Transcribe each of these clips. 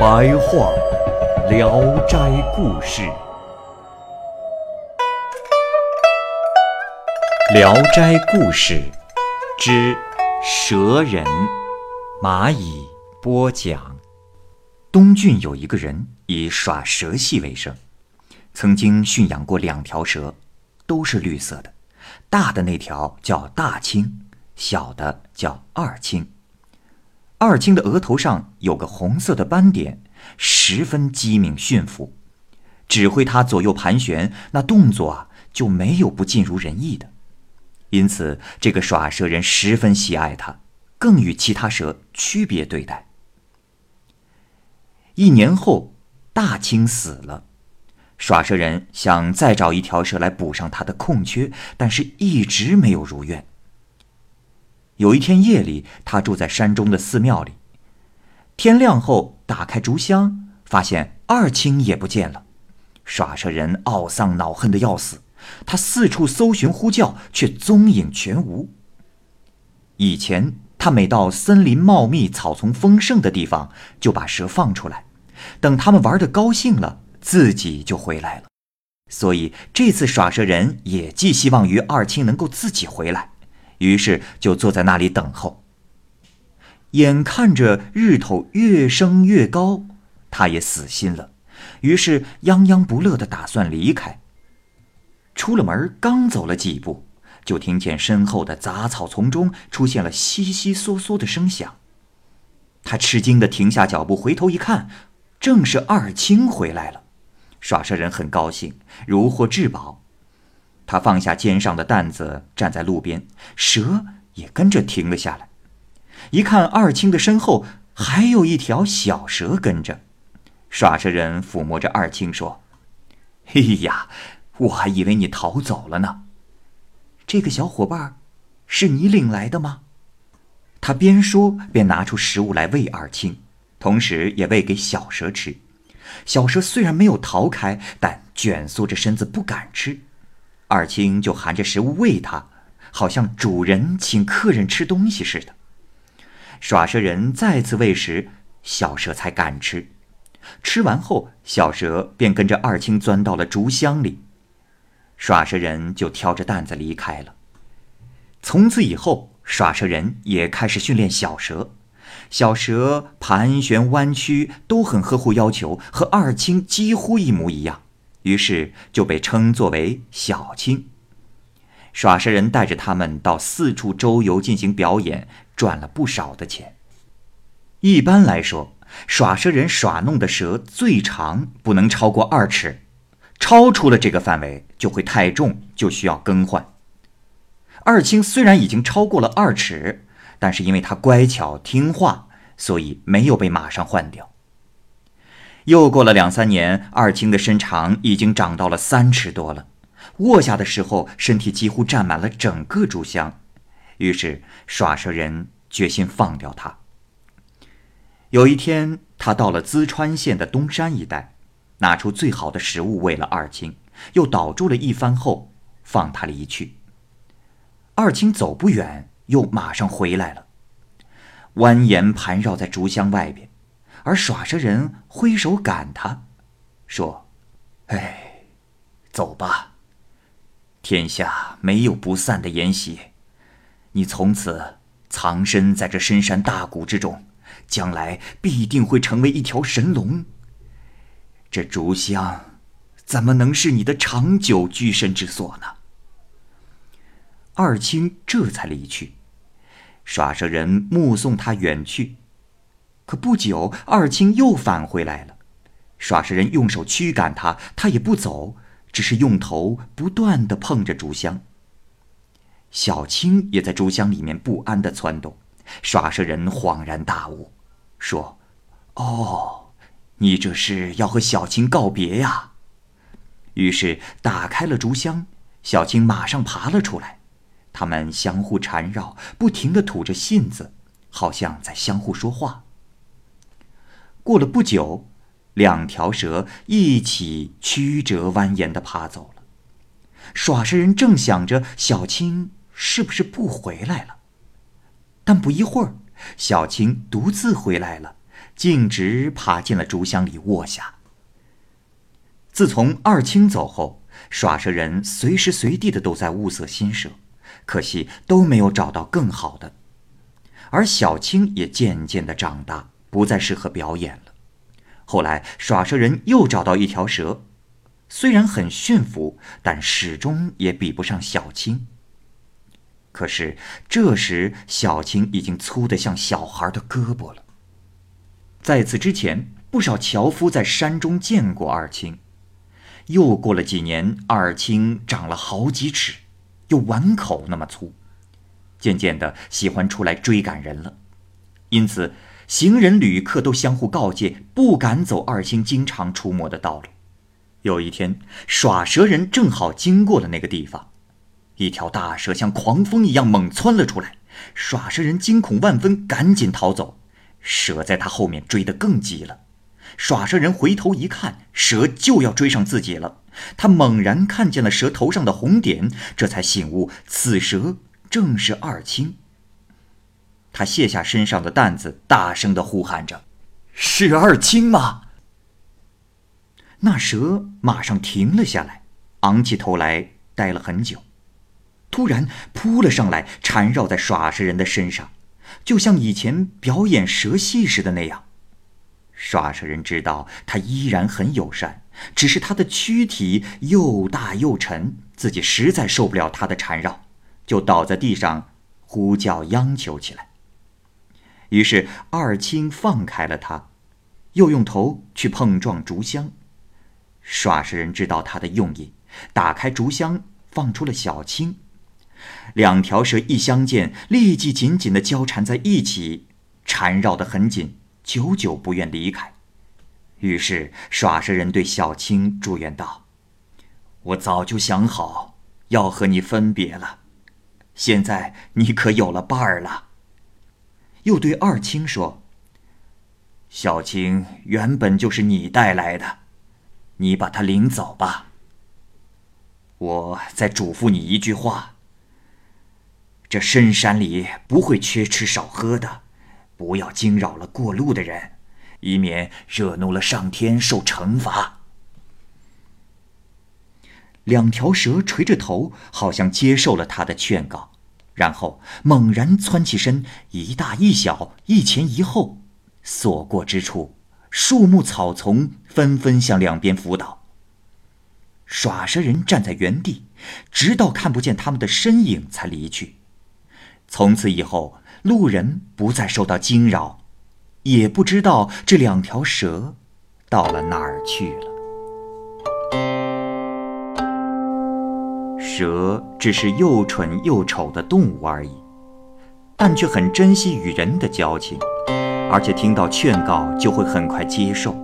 白话《聊斋故事》。《聊斋故事》之蛇人，蚂蚁播讲。东郡有一个人以耍蛇戏为生，曾经驯养过两条蛇，都是绿色的，大的那条叫大青，小的叫二青。二青的额头上有个红色的斑点，十分机敏驯服，指挥他左右盘旋，那动作啊就没有不尽如人意的。因此，这个耍蛇人十分喜爱他，更与其他蛇区别对待。一年后，大青死了，耍蛇人想再找一条蛇来补上他的空缺，但是一直没有如愿。有一天夜里，他住在山中的寺庙里，天亮后打开竹箱，发现二青也不见了，耍蛇人懊丧恼恨的要死。他四处搜寻呼叫，却踪影全无。以前他每到森林茂密、草丛丰盛的地方，就把蛇放出来，等他们玩的高兴了，自己就回来了。所以这次耍蛇人也寄希望于二青能够自己回来，于是就坐在那里等候。眼看着日头越升越高，他也死心了，于是泱泱不乐的打算离开。出了门，刚走了几步，就听见身后的杂草丛中出现了悉悉嗦嗦的声响。他吃惊的停下脚步，回头一看，正是二青回来了。耍蛇人很高兴，如获至宝。他放下肩上的担子，站在路边，蛇也跟着停了下来。一看二青的身后还有一条小蛇跟着，耍蛇人抚摸着二青说：“嘿呀！”我还以为你逃走了呢。这个小伙伴，是你领来的吗？他边说边拿出食物来喂二青，同时也喂给小蛇吃。小蛇虽然没有逃开，但卷缩着身子不敢吃。二青就含着食物喂它，好像主人请客人吃东西似的。耍蛇人再次喂食，小蛇才敢吃。吃完后，小蛇便跟着二青钻到了竹箱里。耍蛇人就挑着担子离开了。从此以后，耍蛇人也开始训练小蛇。小蛇盘旋弯曲都很合乎要求，和二青几乎一模一样，于是就被称作为小青。耍蛇人带着他们到四处周游进行表演，赚了不少的钱。一般来说，耍蛇人耍弄的蛇最长不能超过二尺。超出了这个范围就会太重，就需要更换。二青虽然已经超过了二尺，但是因为他乖巧听话，所以没有被马上换掉。又过了两三年，二青的身长已经长到了三尺多了，卧下的时候身体几乎占满了整个竹箱。于是耍蛇人决心放掉他。有一天，他到了淄川县的东山一带。拿出最好的食物喂了二青，又祷祝了一番后，放他离去。二青走不远，又马上回来了，蜿蜒盘绕在竹箱外边，而耍蛇人挥手赶他，说：“哎，走吧，天下没有不散的筵席，你从此藏身在这深山大谷之中，将来必定会成为一条神龙。”这竹香，怎么能是你的长久居身之所呢？二青这才离去，耍蛇人目送他远去。可不久，二青又返回来了，耍蛇人用手驱赶他，他也不走，只是用头不断的碰着竹香。小青也在竹箱里面不安的窜动，耍蛇人恍然大悟，说：“哦，你这是要和小青告别呀？”于是打开了竹箱，小青马上爬了出来。他们相互缠绕，不停地吐着信子，好像在相互说话。过了不久，两条蛇一起曲折蜿蜒地爬走了。耍蛇人正想着小青是不是不回来了，但不一会儿，小青独自回来了，径直爬进了竹箱里卧下。自从二青走后，耍蛇人随时随地的都在物色新蛇，可惜都没有找到更好的。而小青也渐渐的长大，不再适合表演了。后来，耍蛇人又找到一条蛇。虽然很驯服，但始终也比不上小青。可是这时，小青已经粗得像小孩的胳膊了。在此之前，不少樵夫在山中见过二青。又过了几年，二青长了好几尺，有碗口那么粗，渐渐的喜欢出来追赶人了。因此，行人、旅客都相互告诫，不敢走二青经常出没的道路。有一天，耍蛇人正好经过了那个地方，一条大蛇像狂风一样猛窜了出来。耍蛇人惊恐万分，赶紧逃走。蛇在他后面追得更急了。耍蛇人回头一看，蛇就要追上自己了。他猛然看见了蛇头上的红点，这才醒悟，此蛇正是二青。他卸下身上的担子，大声地呼喊着：“是二青吗？”那蛇马上停了下来，昂起头来，呆了很久，突然扑了上来，缠绕在耍蛇人的身上，就像以前表演蛇戏时的那样。耍蛇人知道他依然很友善，只是他的躯体又大又沉，自己实在受不了他的缠绕，就倒在地上呼叫央求起来。于是二青放开了他，又用头去碰撞竹箱。耍蛇人知道他的用意，打开竹箱，放出了小青。两条蛇一相见，立即紧紧地交缠在一起，缠绕得很紧，久久不愿离开。于是耍蛇人对小青祝愿道：“我早就想好要和你分别了，现在你可有了伴儿了。”又对二青说：“小青原本就是你带来的。”你把他领走吧。我再嘱咐你一句话：这深山里不会缺吃少喝的，不要惊扰了过路的人，以免惹怒了上天受惩罚。两条蛇垂着头，好像接受了他的劝告，然后猛然窜起身，一大一小，一前一后，所过之处。树木草丛纷纷向两边伏倒。耍蛇人站在原地，直到看不见他们的身影才离去。从此以后，路人不再受到惊扰，也不知道这两条蛇到了哪儿去了。蛇只是又蠢又丑的动物而已，但却很珍惜与人的交情。而且听到劝告就会很快接受。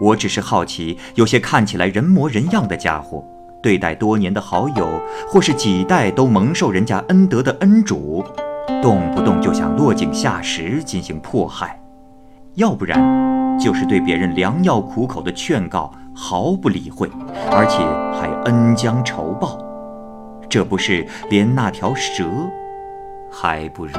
我只是好奇，有些看起来人模人样的家伙，对待多年的好友，或是几代都蒙受人家恩德的恩主，动不动就想落井下石进行迫害，要不然就是对别人良药苦口的劝告毫不理会，而且还恩将仇报，这不是连那条蛇还不如？